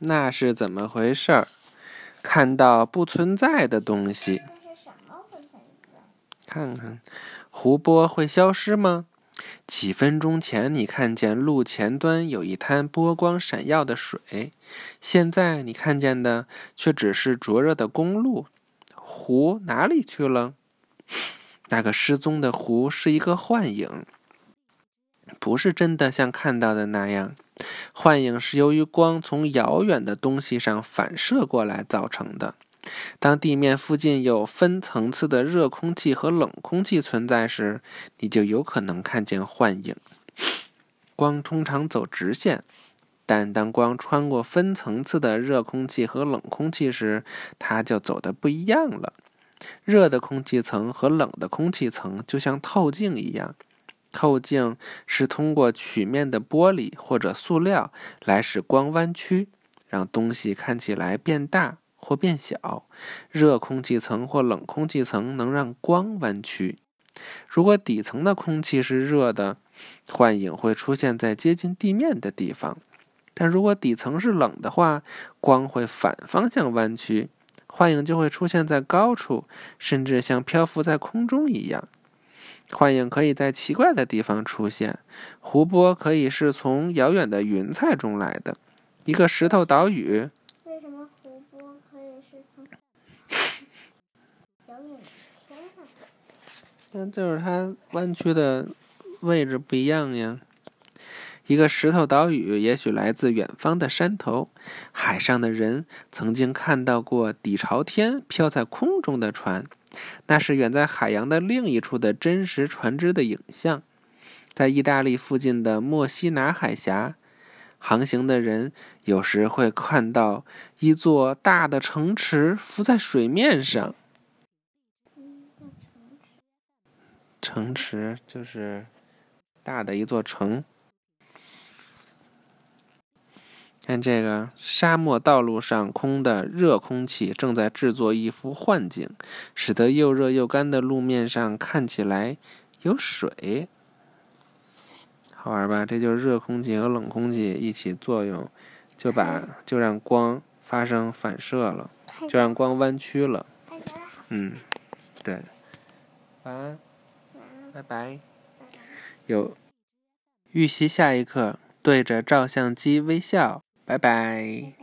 那是怎么回事儿？看到不存在的东西。看看，湖泊会消失吗？几分钟前你看见路前端有一滩波光闪耀的水，现在你看见的却只是灼热的公路。湖哪里去了？那个失踪的湖是一个幻影，不是真的像看到的那样。幻影是由于光从遥远的东西上反射过来造成的。当地面附近有分层次的热空气和冷空气存在时，你就有可能看见幻影。光通常走直线，但当光穿过分层次的热空气和冷空气时，它就走得不一样了。热的空气层和冷的空气层就像透镜一样。透镜是通过曲面的玻璃或者塑料来使光弯曲，让东西看起来变大或变小。热空气层或冷空气层能让光弯曲。如果底层的空气是热的，幻影会出现在接近地面的地方；但如果底层是冷的话，光会反方向弯曲，幻影就会出现在高处，甚至像漂浮在空中一样。幻影可以在奇怪的地方出现，湖泊可以是从遥远的云彩中来的，一个石头岛屿。为什么湖泊可以是从遥远的天上？那就是它弯曲的位置不一样呀。一个石头岛屿也许来自远方的山头，海上的人曾经看到过底朝天飘在空中的船。那是远在海洋的另一处的真实船只的影像，在意大利附近的墨西拿海峡航行的人，有时会看到一座大的城池浮在水面上。城池就是大的一座城。看这个沙漠道路上空的热空气正在制作一幅幻景，使得又热又干的路面上看起来有水。好玩吧？这就是热空气和冷空气一起作用，就把就让光发生反射了，就让光弯曲了。嗯，对。晚安，拜拜。有预习下一课，对着照相机微笑。拜拜。